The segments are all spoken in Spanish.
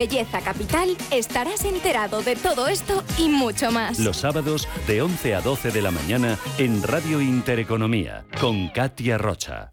Belleza Capital estarás enterado de todo esto y mucho más. Los sábados de 11 a 12 de la mañana en Radio Intereconomía con Katia Rocha.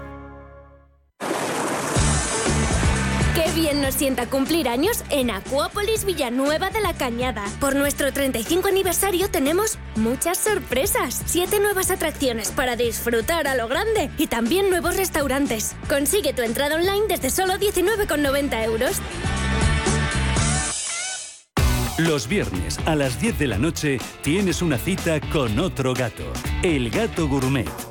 bien nos sienta cumplir años en Acuópolis Villanueva de la Cañada. Por nuestro 35 aniversario tenemos muchas sorpresas. Siete nuevas atracciones para disfrutar a lo grande y también nuevos restaurantes. Consigue tu entrada online desde solo 19,90 euros. Los viernes a las 10 de la noche tienes una cita con otro gato, el gato gourmet.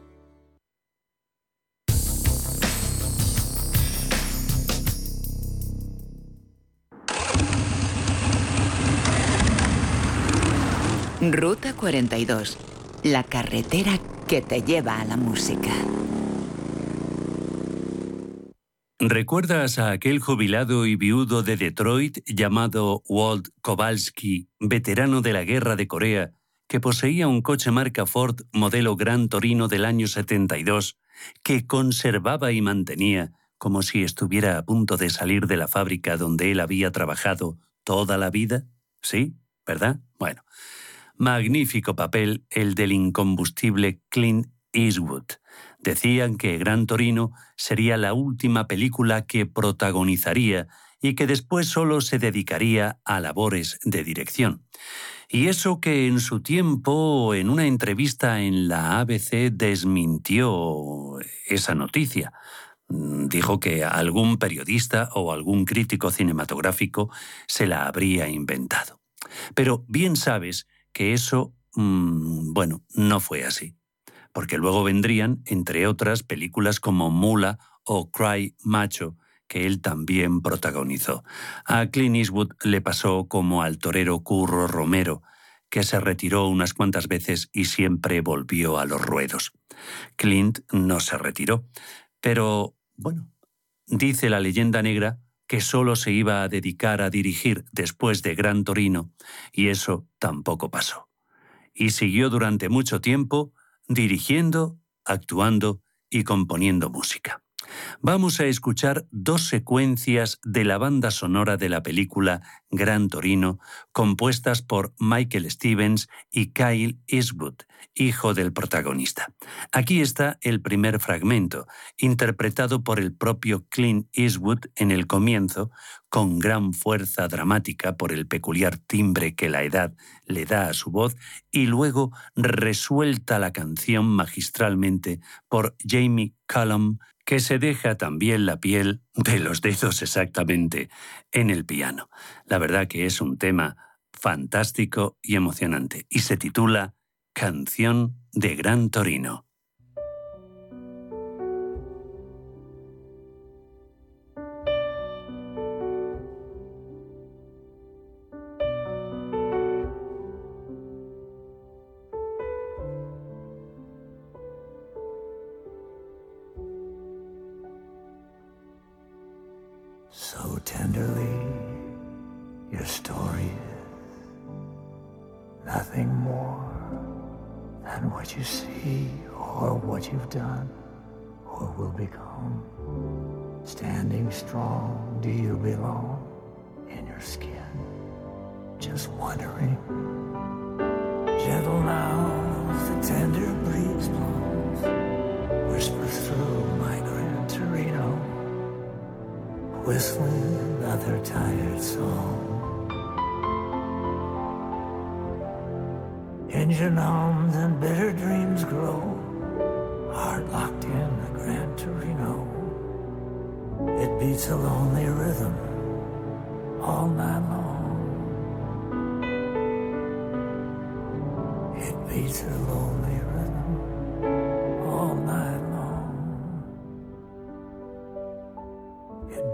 Ruta 42. La carretera que te lleva a la música. ¿Recuerdas a aquel jubilado y viudo de Detroit llamado Walt Kowalski, veterano de la Guerra de Corea, que poseía un coche marca Ford modelo Gran Torino del año 72, que conservaba y mantenía como si estuviera a punto de salir de la fábrica donde él había trabajado toda la vida? ¿Sí? ¿Verdad? Bueno, Magnífico papel el del incombustible Clint Eastwood. Decían que Gran Torino sería la última película que protagonizaría y que después solo se dedicaría a labores de dirección. Y eso que en su tiempo, en una entrevista en la ABC, desmintió esa noticia. Dijo que algún periodista o algún crítico cinematográfico se la habría inventado. Pero bien sabes que eso, mm, bueno, no fue así. Porque luego vendrían, entre otras, películas como Mula o Cry Macho, que él también protagonizó. A Clint Eastwood le pasó como al torero Curro Romero, que se retiró unas cuantas veces y siempre volvió a los ruedos. Clint no se retiró, pero, bueno, dice la leyenda negra que solo se iba a dedicar a dirigir después de Gran Torino, y eso tampoco pasó. Y siguió durante mucho tiempo dirigiendo, actuando y componiendo música. Vamos a escuchar dos secuencias de la banda sonora de la película Gran Torino, compuestas por Michael Stevens y Kyle Eastwood, hijo del protagonista. Aquí está el primer fragmento, interpretado por el propio Clint Eastwood en el comienzo, con gran fuerza dramática por el peculiar timbre que la edad le da a su voz, y luego resuelta la canción magistralmente por Jamie Cullum, que se deja también la piel de los dedos exactamente en el piano. La verdad que es un tema fantástico y emocionante y se titula Canción de Gran Torino.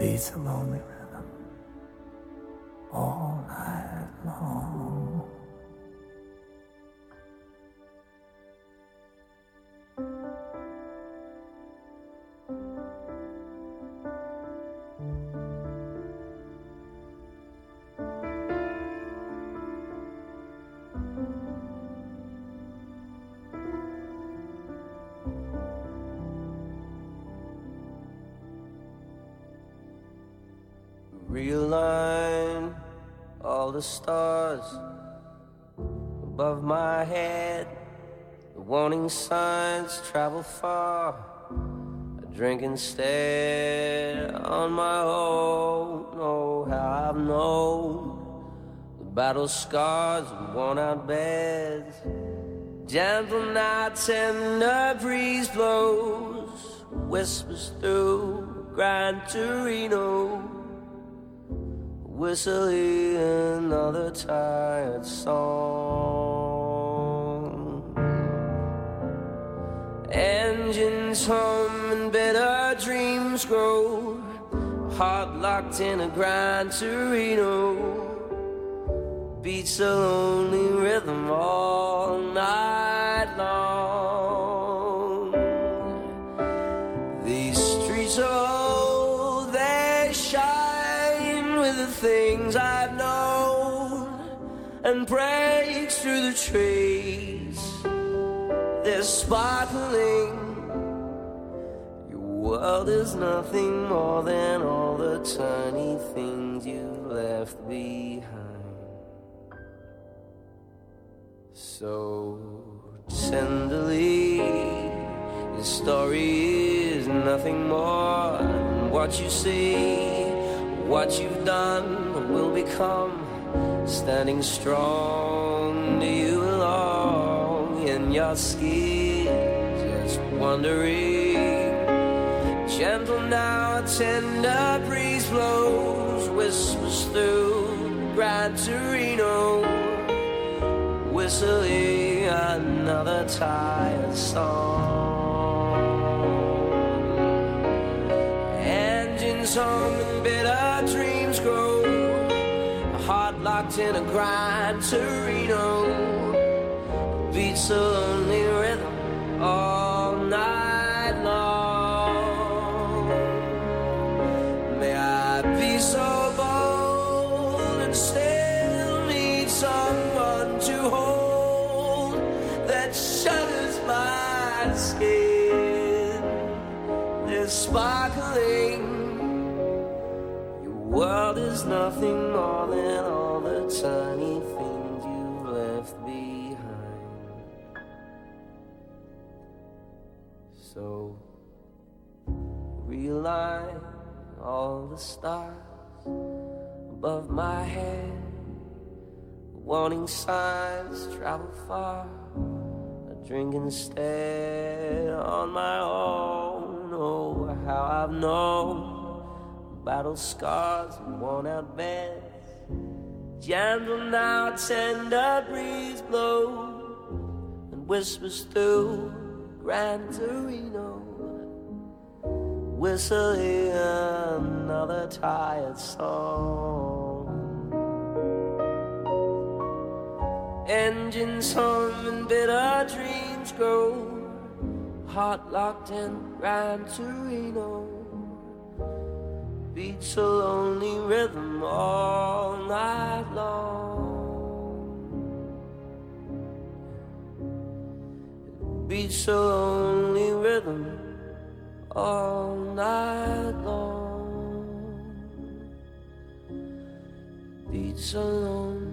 Beats a lonely rhythm all night long. The stars above my head. The warning signs travel far. I drink instead on my own. Oh, how I've known the battle scars and worn out beds. Gentle nights and the breeze blows, whispers through Gran Torino whistling another tired song. Engines hum and better dreams grow, heart locked in a Gran Torino. Beats a lonely rhythm all night long. Breaks through the trees. They're sparkling. Your world is nothing more than all the tiny things you left behind. So tenderly, your story is nothing more than what you see, what you've done will become. Standing strong, you belong in your skin? Just wondering. Gentle now, a tender breeze blows, whispers through Gran Torino whistling another tired song. Engines hum in a grind Torino beats a lonely rhythm all night long. May I be so bold and still need someone to hold that shudders my skin. They're sparkling. Your world is nothing more than tiny things you left behind. So realign all the stars above my head. Warning signs travel far. I drink instead on my own. Oh, how I've known battle scars and worn out beds. Gentle now, tender breeze blow and whispers through Gran Torino whistling another tired song. Engines hum and bitter dreams grow, heart locked in Gran Torino. Beats a lonely rhythm all night long. Beats a lonely rhythm all night long. Beats a lonely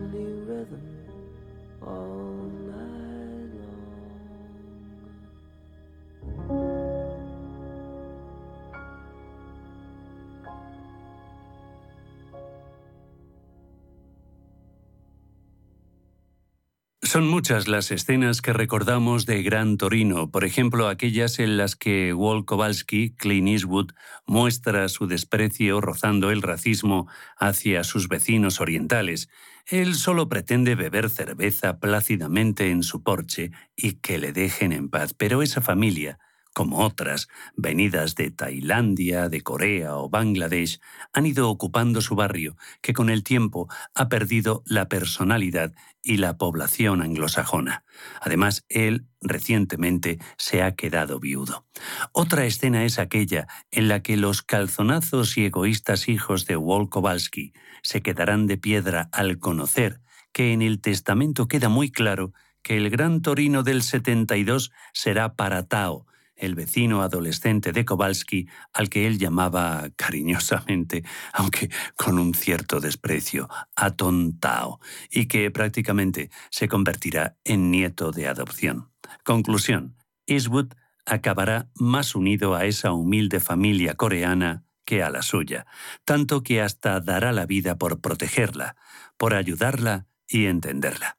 Son muchas las escenas que recordamos de Gran Torino, por ejemplo aquellas en las que Walt Kowalski, Clint Eastwood, muestra su desprecio rozando el racismo hacia sus vecinos orientales. Él solo pretende beber cerveza plácidamente en su porche y que le dejen en paz, pero esa familia, como otras, venidas de Tailandia, de Corea o Bangladesh, han ido ocupando su barrio, que con el tiempo ha perdido la personalidad y la población anglosajona. Además, él recientemente se ha quedado viudo. Otra escena es aquella en la que los calzonazos y egoístas hijos de Walt Kowalski se quedarán de piedra al conocer que en el testamento queda muy claro que el gran Torino del 72 será para Tao, el vecino adolescente de Kowalski, al que él llamaba cariñosamente, aunque con un cierto desprecio, atontao, y que prácticamente se convertirá en nieto de adopción. Conclusión. Eastwood acabará más unido a esa humilde familia coreana que a la suya, tanto que hasta dará la vida por protegerla, por ayudarla y entenderla.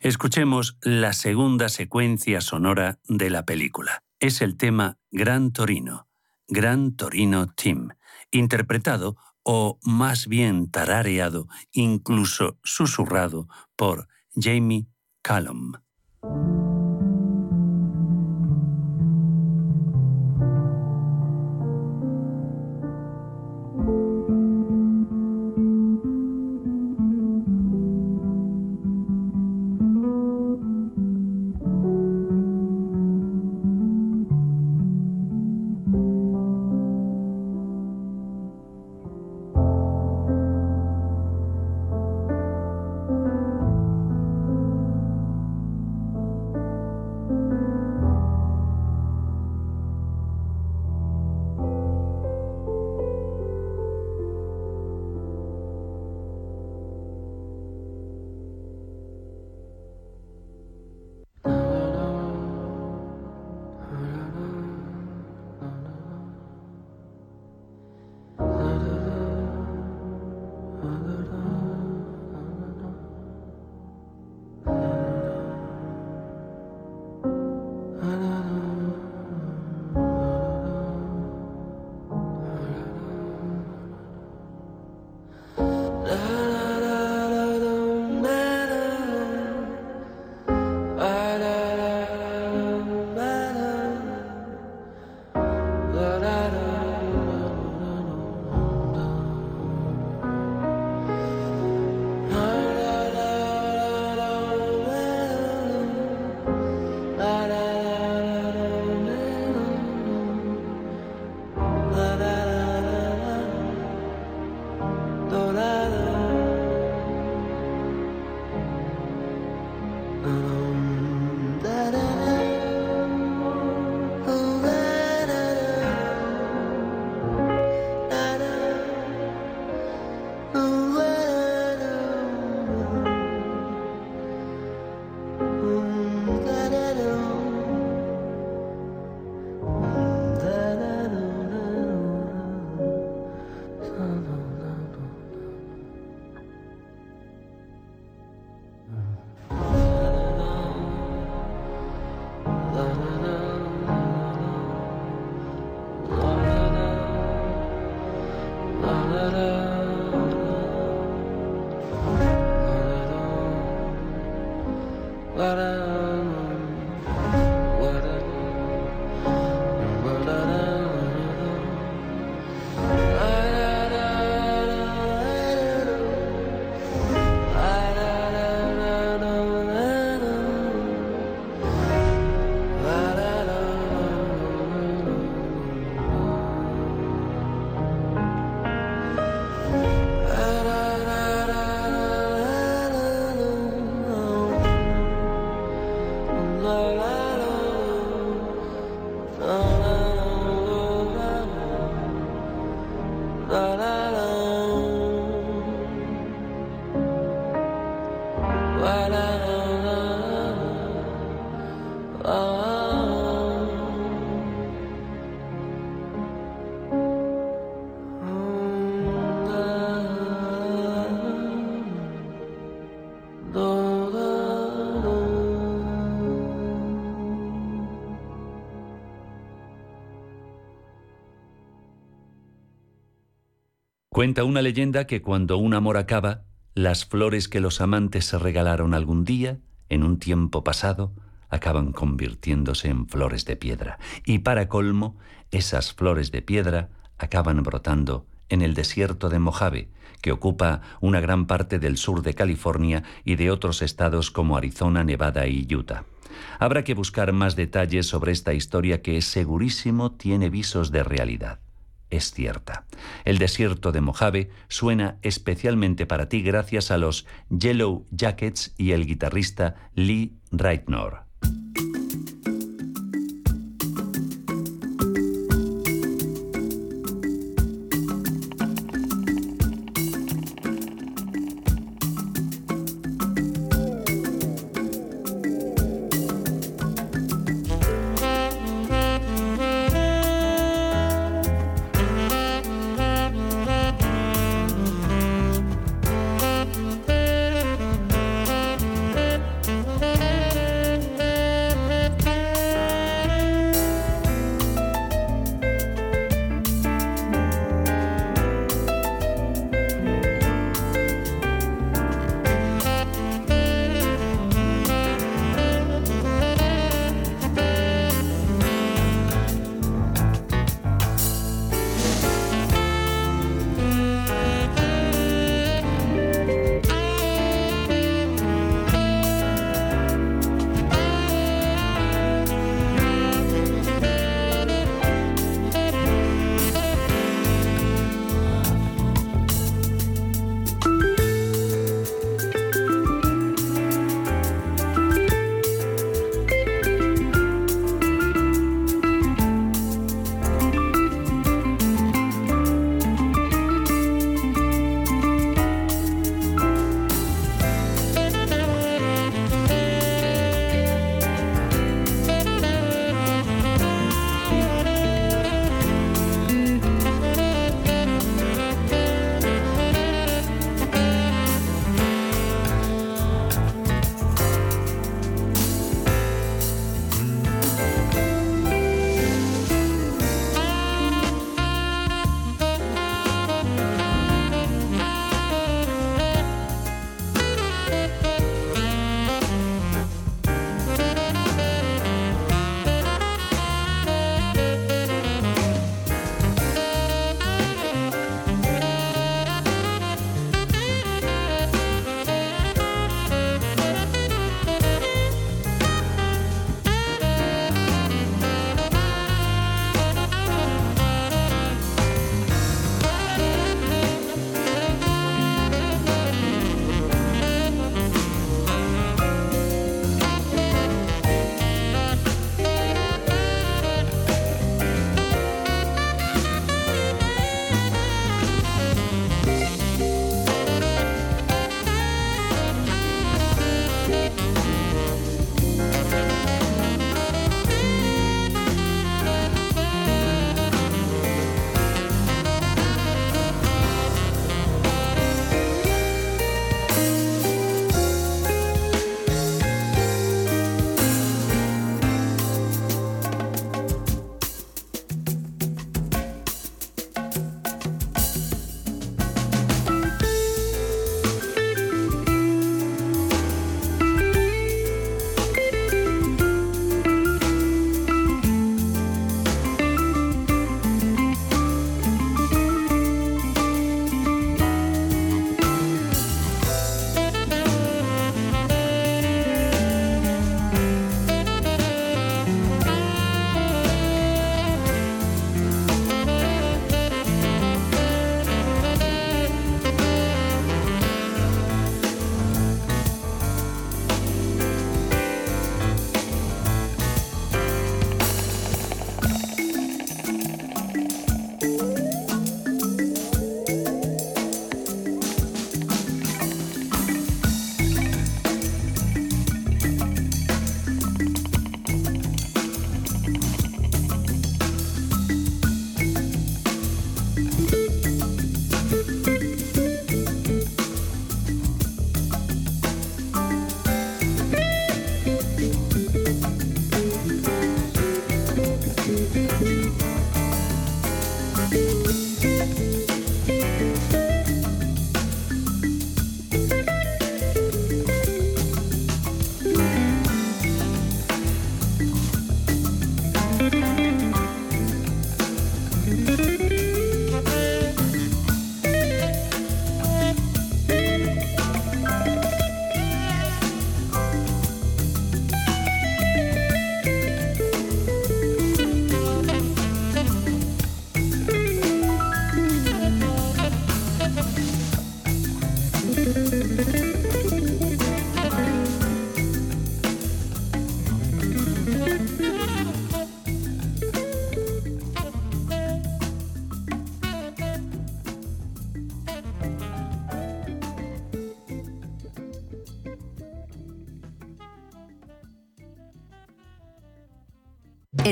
Escuchemos la segunda secuencia sonora de la película es el tema Gran Torino, Gran Torino Team, interpretado o más bien tarareado, incluso susurrado por Jamie Callum. Cuenta una leyenda que cuando un amor acaba, las flores que los amantes se regalaron algún día, en un tiempo pasado, acaban convirtiéndose en flores de piedra. Y para colmo, esas flores de piedra acaban brotando en el desierto de Mojave, que ocupa una gran parte del sur de California y de otros estados como Arizona, Nevada y Utah. Habrá que buscar más detalles sobre esta historia que segurísimo tiene visos de realidad. Es cierta. El desierto de Mojave suena especialmente para ti gracias a los Yellow Jackets y el guitarrista Lee Reitnor.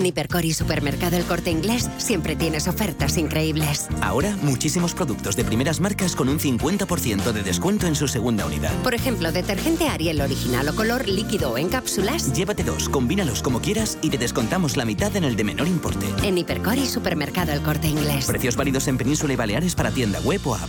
En Hipercor y Supermercado El Corte Inglés siempre tienes ofertas increíbles. Ahora, muchísimos productos de primeras marcas con un 50% de descuento en su segunda unidad. Por ejemplo, detergente Ariel original o color líquido o en cápsulas. Llévate dos, combínalos como quieras y te descontamos la mitad en el de menor importe. En Hipercor y Supermercado El Corte Inglés. Precios válidos en Península y Baleares para tienda web o app.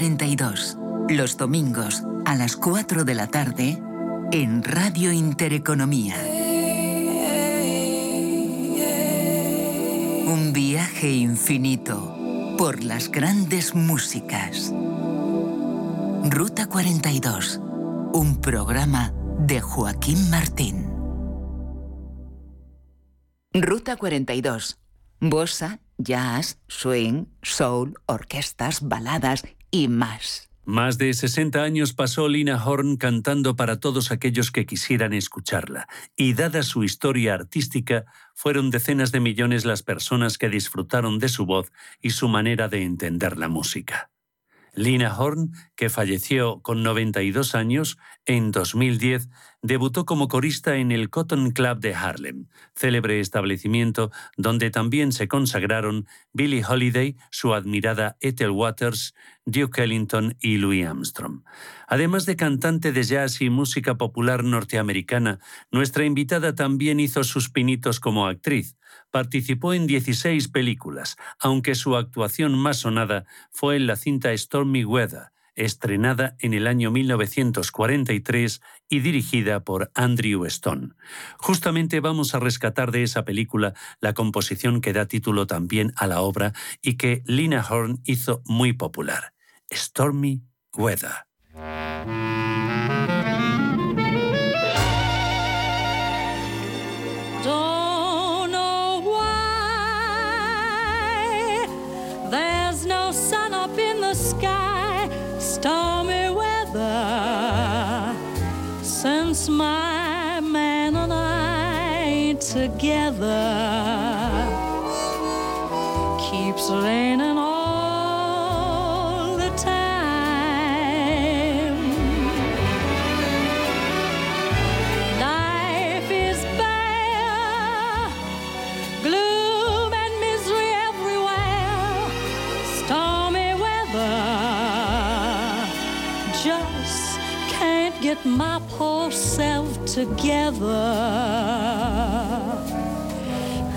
42. Los domingos a las 4 de la tarde en Radio Intereconomía. Un viaje infinito por las grandes músicas. Ruta 42. Un programa de Joaquín Martín. Ruta 42. Bossa, jazz, swing, soul, orquestas, baladas y más. Más de 60 años pasó Lina Horn cantando para todos aquellos que quisieran escucharla, y dada su historia artística, fueron decenas de millones las personas que disfrutaron de su voz y su manera de entender la música. Lina Horn, que falleció con 92 años, en 2010 debutó como corista en el Cotton Club de Harlem, célebre establecimiento donde también se consagraron Billie Holiday, su admirada Ethel Waters, Duke Ellington y Louis Armstrong. Además de cantante de jazz y música popular norteamericana, nuestra invitada también hizo sus pinitos como actriz. Participó en 16 películas, aunque su actuación más sonada fue en la cinta Stormy Weather, estrenada en el año 1943 y dirigida por Andrew Stone. Justamente vamos a rescatar de esa película la composición que da título también a la obra y que Lina Horn hizo muy popular, Stormy Weather. Don't know why there's no sun up in the sky, stormy weather. Since my man and I together, keeps raining get my poor self together.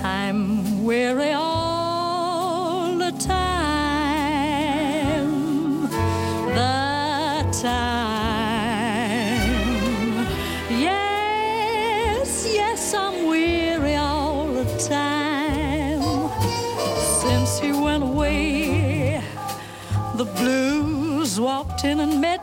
I'm weary all the time. The time. Yes, yes, I'm weary all the time. Since he went away, the blues walked in and met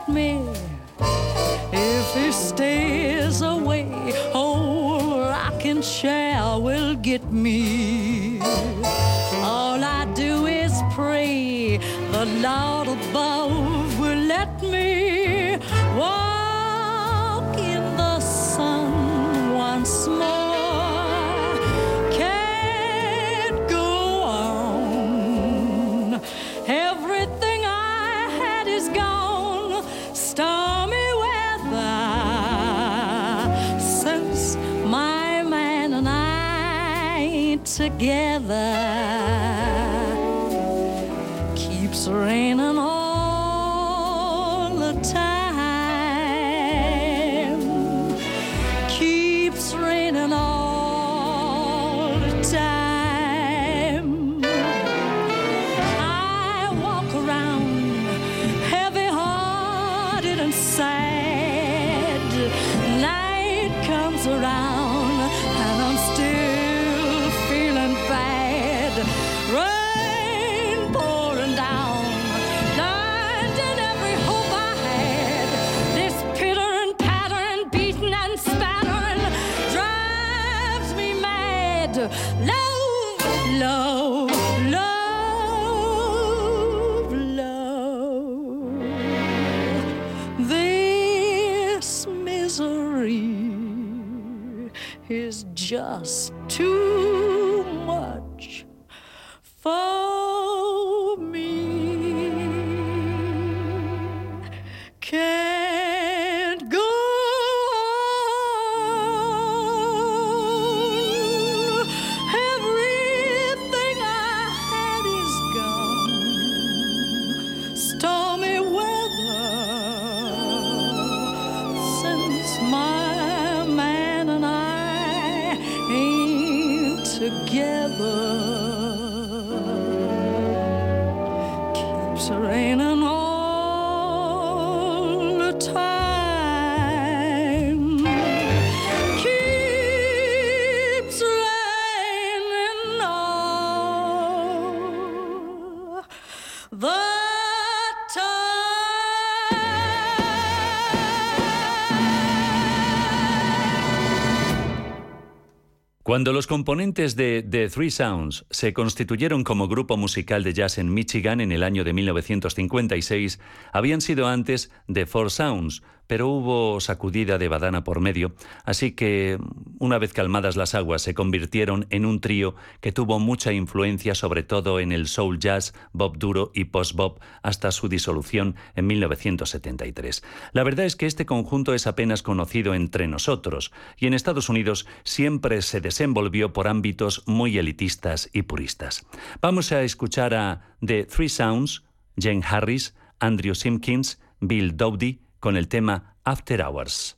Cuando los componentes de The Three Sounds se constituyeron como grupo musical de jazz en Michigan en el año de 1956, habían sido antes The Four Sounds, pero hubo sacudida de badana por medio, así que una vez calmadas las aguas se convirtieron en un trío que tuvo mucha influencia sobre todo en el soul jazz, bob duro y post-bop hasta su disolución en 1973. La verdad es que este conjunto es apenas conocido entre nosotros y en Estados Unidos siempre se desenvolvió por ámbitos muy elitistas y puristas. Vamos a escuchar a The Three Sounds, Jane Harris, Andrew Simpkins, Bill Dowdy, con el tema After Hours.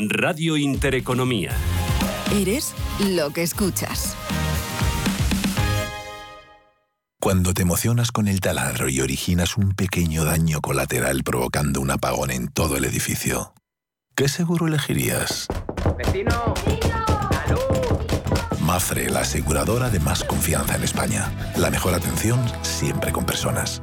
Radio Intereconomía. Eres lo que escuchas. Cuando te emocionas con el taladro y originas un pequeño daño colateral provocando un apagón en todo el edificio, ¿qué seguro elegirías? ¡Vecino! Mafre, la aseguradora de más confianza en España. La mejor atención siempre con personas.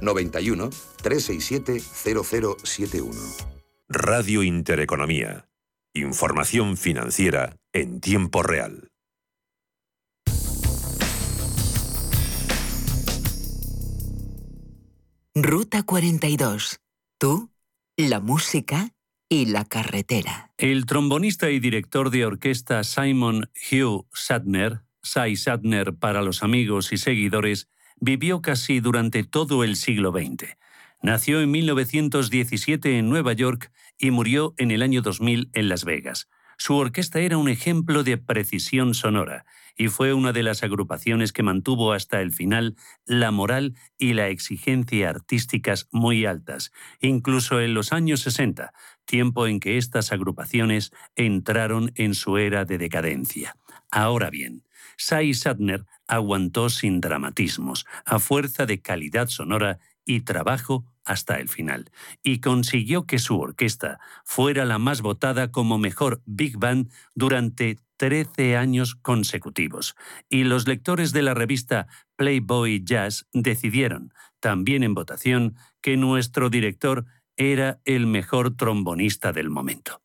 91 367 0071. Radio Intereconomía. Información financiera en tiempo real. Ruta 42. Tú, la música y la carretera. El trombonista y director de orquesta Simon Hugh Sadner, Cy Sadner para los amigos y seguidores, vivió casi durante todo el siglo XX. Nació en 1917 en Nueva York y murió en el año 2000 en Las Vegas. Su orquesta era un ejemplo de precisión sonora y fue una de las agrupaciones que mantuvo hasta el final la moral y la exigencia artísticas muy altas, incluso en los años 60, tiempo en que estas agrupaciones entraron en su era de decadencia. Ahora bien, Sai Sadner aguantó sin dramatismos, a fuerza de calidad sonora y trabajo hasta el final, y consiguió que su orquesta fuera la más votada como mejor big band durante 13 años consecutivos, y los lectores de la revista Playboy Jazz decidieron, también en votación, que nuestro director era el mejor trombonista del momento.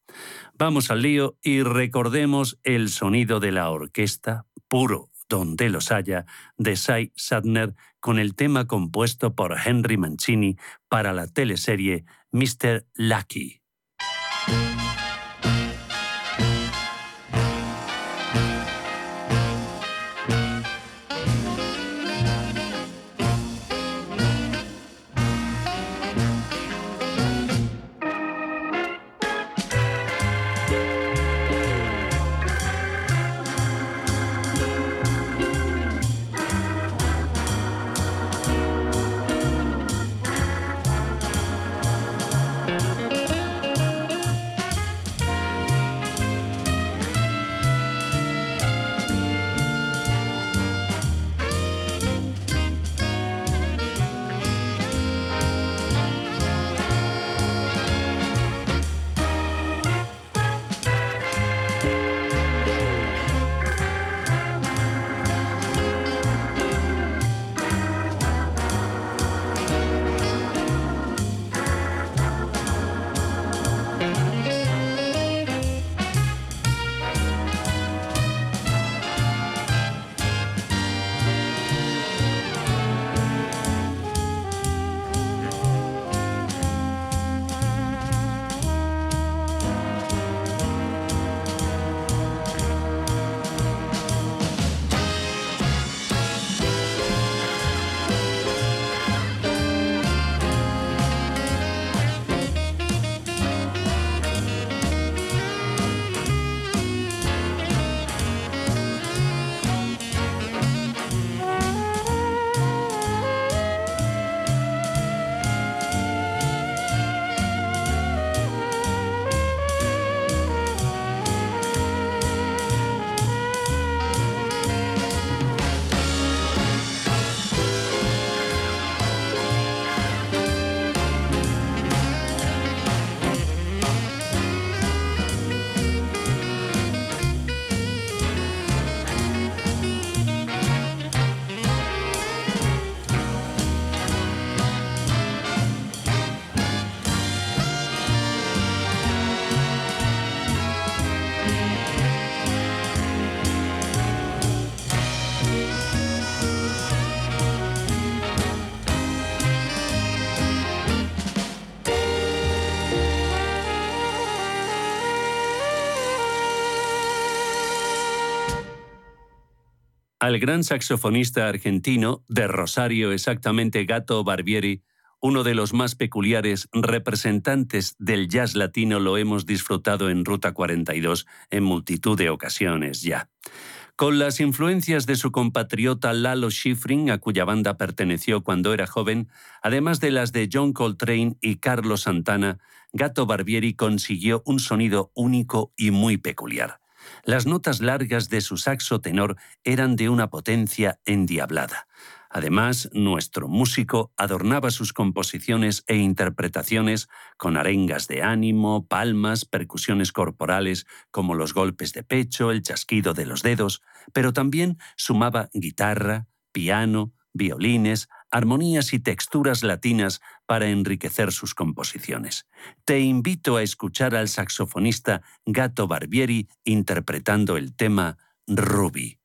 Vamos al lío y recordemos el sonido de la orquesta puro donde los haya, de Cy Sadner, con el tema compuesto por Henry Mancini para la teleserie Mr. Lucky. Al gran saxofonista argentino, de Rosario exactamente Gato Barbieri, uno de los más peculiares representantes del jazz latino lo hemos disfrutado en Ruta 42 en multitud de ocasiones ya. Con las influencias de su compatriota Lalo Schifrin, a cuya banda perteneció cuando era joven, además de las de John Coltrane y Carlos Santana, Gato Barbieri consiguió un sonido único y muy peculiar. Las notas largas de su saxo tenor eran de una potencia endiablada. Además, nuestro músico adornaba sus composiciones e interpretaciones con arengas de ánimo, palmas, percusiones corporales como los golpes de pecho, el chasquido de los dedos, pero también sumaba guitarra, piano, violines, armonías y texturas latinas para enriquecer sus composiciones. Te invito a escuchar al saxofonista Gato Barbieri interpretando el tema Ruby.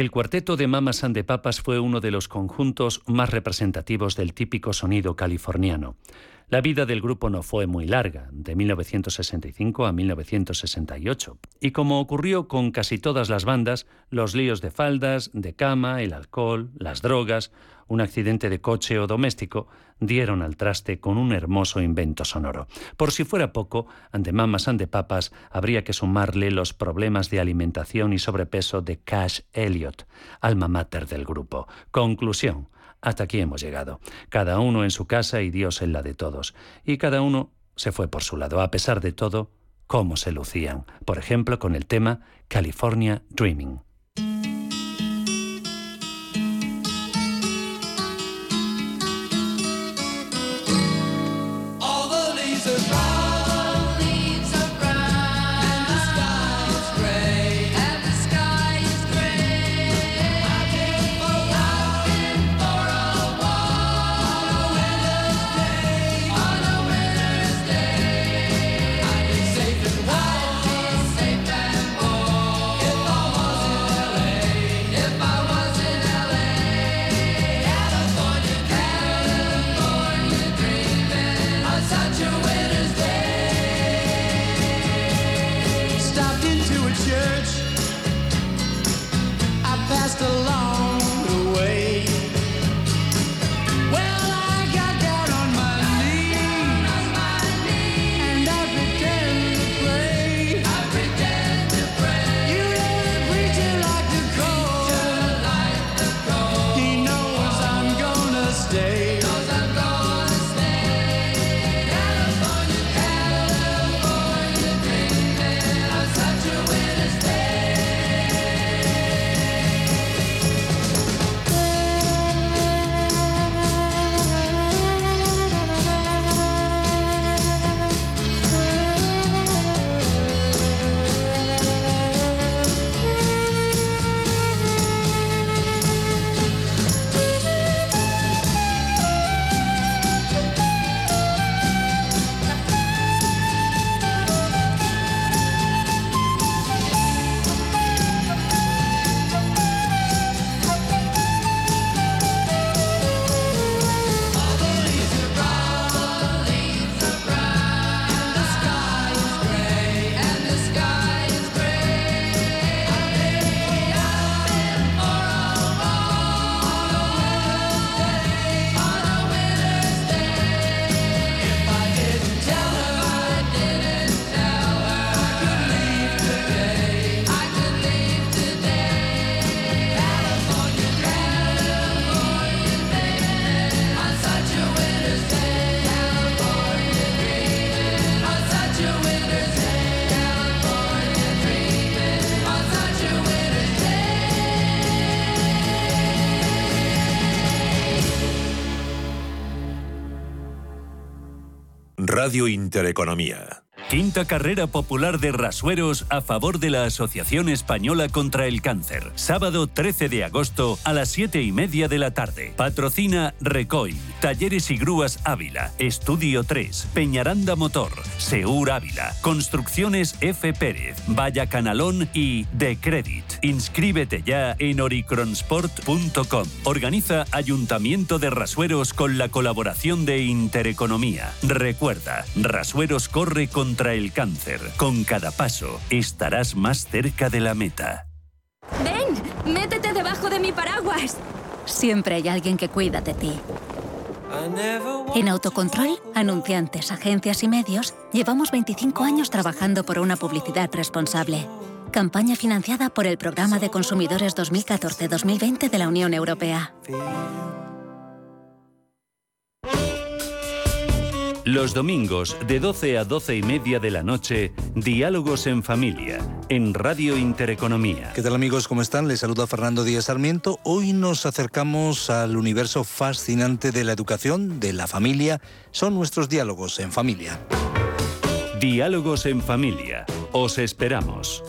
El cuarteto de Mamas and the Papas fue uno de los conjuntos más representativos del típico sonido californiano. La vida del grupo no fue muy larga, de 1965 a 1968, y como ocurrió con casi todas las bandas, los líos de faldas, de cama, el alcohol, las drogas, un accidente de coche o doméstico dieron al traste con un hermoso invento sonoro. Por si fuera poco, ante Mamas ante Papas habría que sumarle los problemas de alimentación y sobrepeso de Cash Elliot, alma mater del grupo. Conclusión, hasta aquí hemos llegado. Cada uno en su casa y Dios en la de todos. Y cada uno se fue por su lado. A pesar de todo, cómo se lucían. Por ejemplo, con el tema California Dreaming. Radio Intereconomía. Quinta carrera popular de rasueros a favor de la Asociación Española contra el Cáncer. Sábado 13 de agosto a las 7 y media de la tarde. Patrocina Recoil, Talleres y Grúas Ávila, Estudio 3, Peñaranda Motor, Seur Ávila, Construcciones F. Pérez, Vaya Canalón y The Credit. Inscríbete ya en oricronsport.com. Organiza Ayuntamiento de Rasueros con la colaboración de Intereconomía. Recuerda, Rasueros corre contra el cáncer. Con cada paso estarás más cerca de la meta. ¡Ven! ¡Métete debajo de mi paraguas! Siempre hay alguien que cuida de ti. En Autocontrol, anunciantes, agencias y medios, llevamos 25 años trabajando por una publicidad responsable. Campaña financiada por el Programa de Consumidores 2014-2020 de la Unión Europea. Los domingos de 12 a 12 y media de la noche, Diálogos en Familia, en Radio Intereconomía. ¿Qué tal amigos? ¿Cómo están? Les saluda Fernando Díaz Sarmiento. Hoy nos acercamos al universo fascinante de la educación, de la familia. Son nuestros diálogos en familia. Diálogos en Familia. Os esperamos.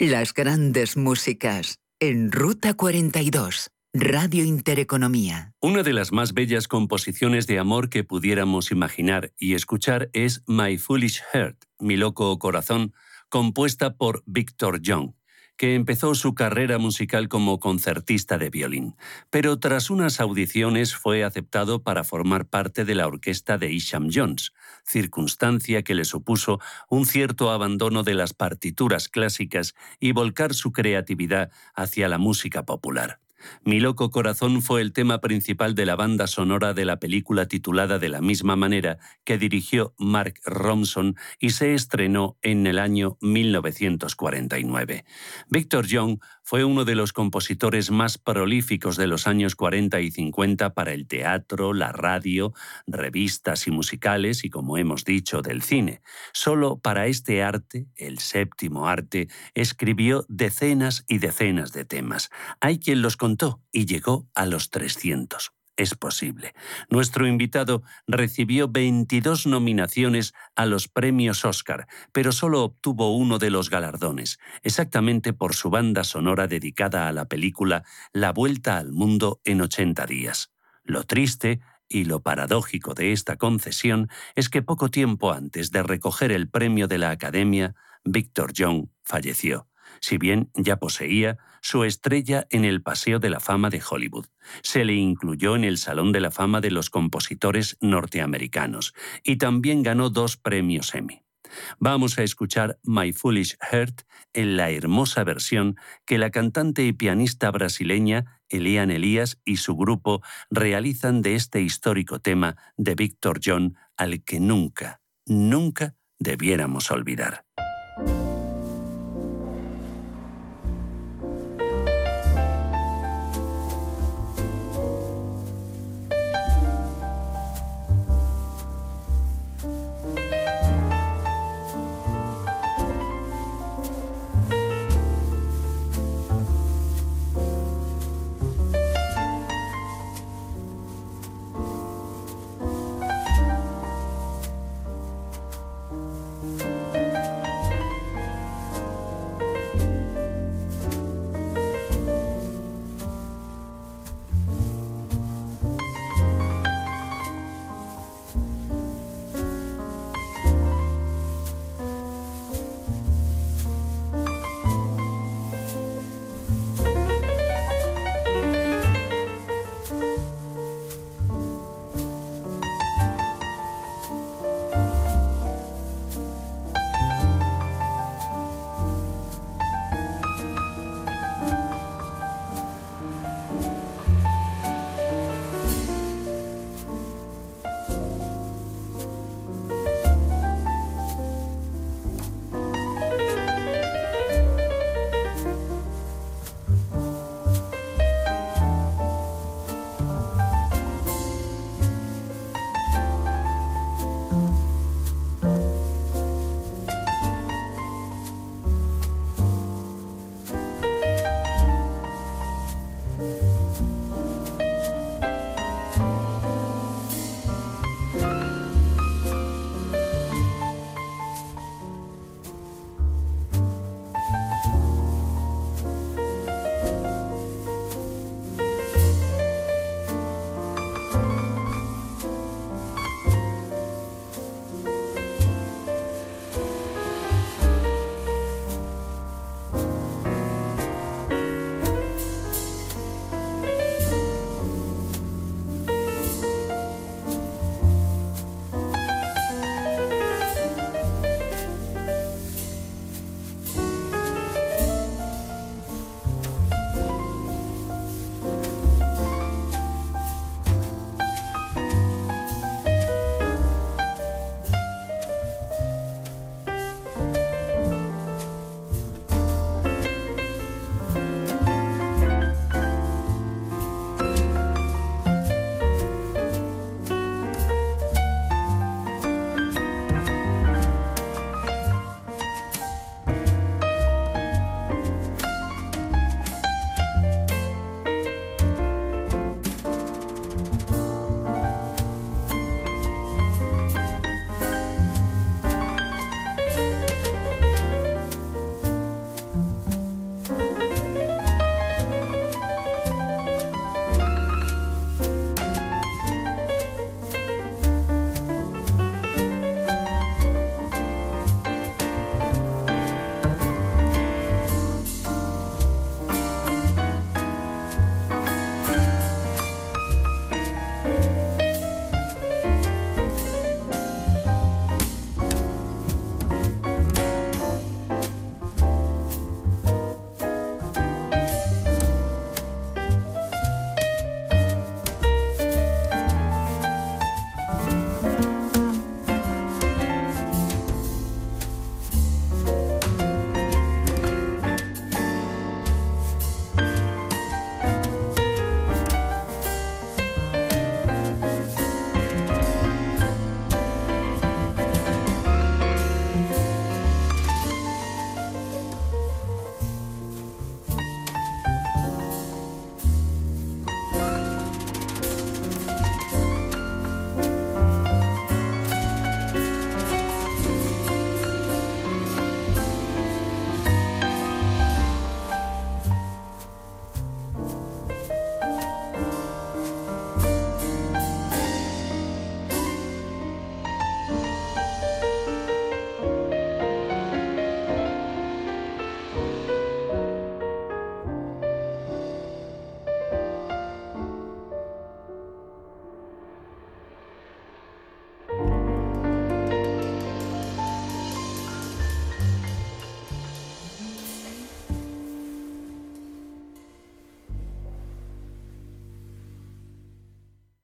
Las grandes músicas en Ruta 42. Radio Intereconomía. Una de las más bellas composiciones de amor que pudiéramos imaginar y escuchar es My Foolish Heart, Mi Loco Corazón, compuesta por Victor Young que empezó su carrera musical como concertista de violín, pero tras unas audiciones fue aceptado para formar parte de la orquesta de Isham Jones, circunstancia que le supuso un cierto abandono de las partituras clásicas y volcar su creatividad hacia la música popular. Mi loco corazón fue el tema principal de la banda sonora de la película titulada de la misma manera que dirigió Mark Ronson y se estrenó en el año 1949. Victor Young fue uno de los compositores más prolíficos de los años 40 y 50 para el teatro, la radio, revistas y musicales y, como hemos dicho, del cine. Solo para este arte, el séptimo arte, escribió decenas y decenas de temas. Hay quien los contó y llegó a los 300 es posible. Nuestro invitado recibió 22 nominaciones a los premios Oscar, pero solo obtuvo uno de los galardones, exactamente por su banda sonora dedicada a la película La Vuelta al Mundo en 80 días. Lo triste y lo paradójico de esta concesión es que poco tiempo antes de recoger el premio de la Academia, Victor Young falleció si bien ya poseía su estrella en el Paseo de la Fama de Hollywood. Se le incluyó en el Salón de la Fama de los Compositores Norteamericanos y también ganó dos premios Emmy. Vamos a escuchar My Foolish Heart en la hermosa versión que la cantante y pianista brasileña Elian Elías y su grupo realizan de este histórico tema de Victor John al que nunca, nunca debiéramos olvidar.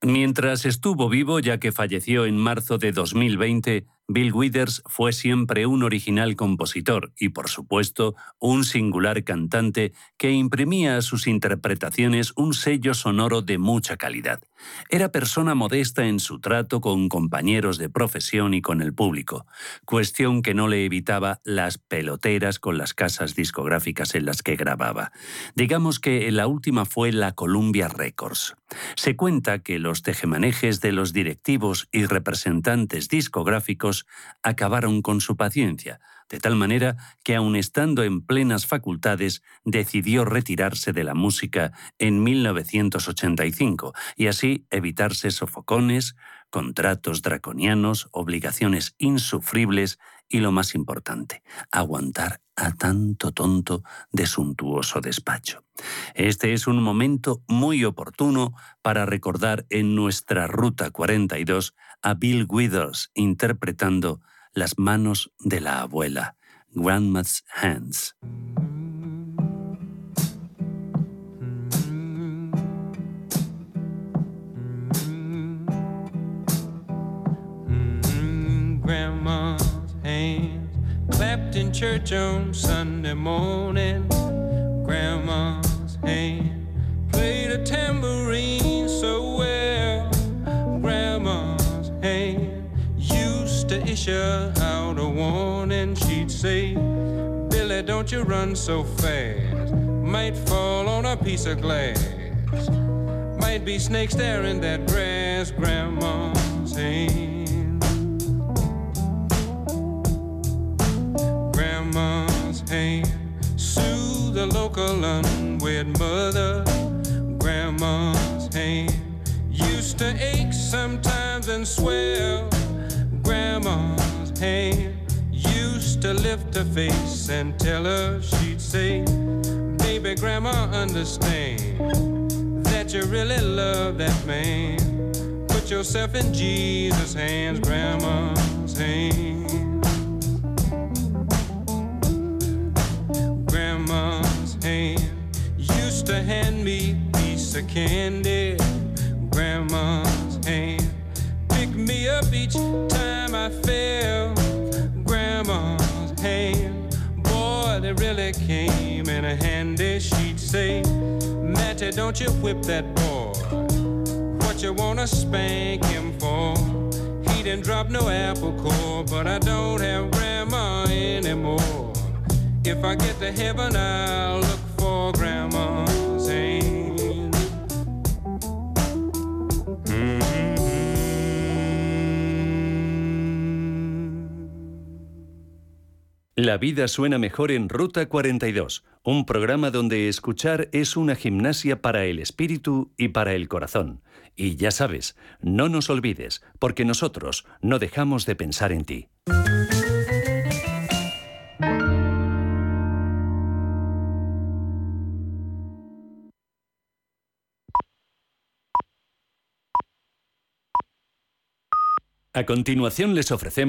Mientras estuvo vivo, ya que falleció en marzo de 2020, Bill Withers fue siempre un original compositor y, por supuesto, un singular cantante que imprimía a sus interpretaciones un sello sonoro de mucha calidad. Era persona modesta en su trato con compañeros de profesión y con el público, cuestión que no le evitaba las peloteras con las casas discográficas en las que grababa. Digamos que la última fue la Columbia Records. Se cuenta que los tejemanejes de los directivos y representantes discográficos acabaron con su paciencia, de tal manera que aun estando en plenas facultades decidió retirarse de la música en 1985 y así evitarse sofocones, contratos draconianos, obligaciones insufribles y lo más importante, aguantar a tanto tonto de suntuoso despacho. Este es un momento muy oportuno para recordar en nuestra Ruta 42 a Bill Withers interpretando Las manos de la abuela, Grandma's Hands. clapped in church on Sunday morning. Grandma's hand played a tambourine issue out a warning. She'd say, Billy, don't you run so fast. Might fall on a piece of glass. Might be snakes there in that grass. Grandma's hand. grandma's hand. Sue the local unwed mother. Grandma's hand used to ache sometimes and swell. Hand used to lift her face and tell her she'd say, Baby, grandma, understand that you really love that man. Put yourself in Jesus' hands, grandma's hands. Grandma's hand used to hand me a piece of candy. Grandma's hand me up each time I fell. Grandma's hand, boy, they really came in a handy. She'd say, Matty, don't you whip that boy. What you wanna spank him for? He didn't drop no apple core, but I don't have grandma anymore. If I get to heaven, I'll look for grandma's La vida suena mejor en Ruta 42, un programa donde escuchar es una gimnasia para el espíritu y para el corazón. Y ya sabes, no nos olvides, porque nosotros no dejamos de pensar en ti. A continuación les ofrecemos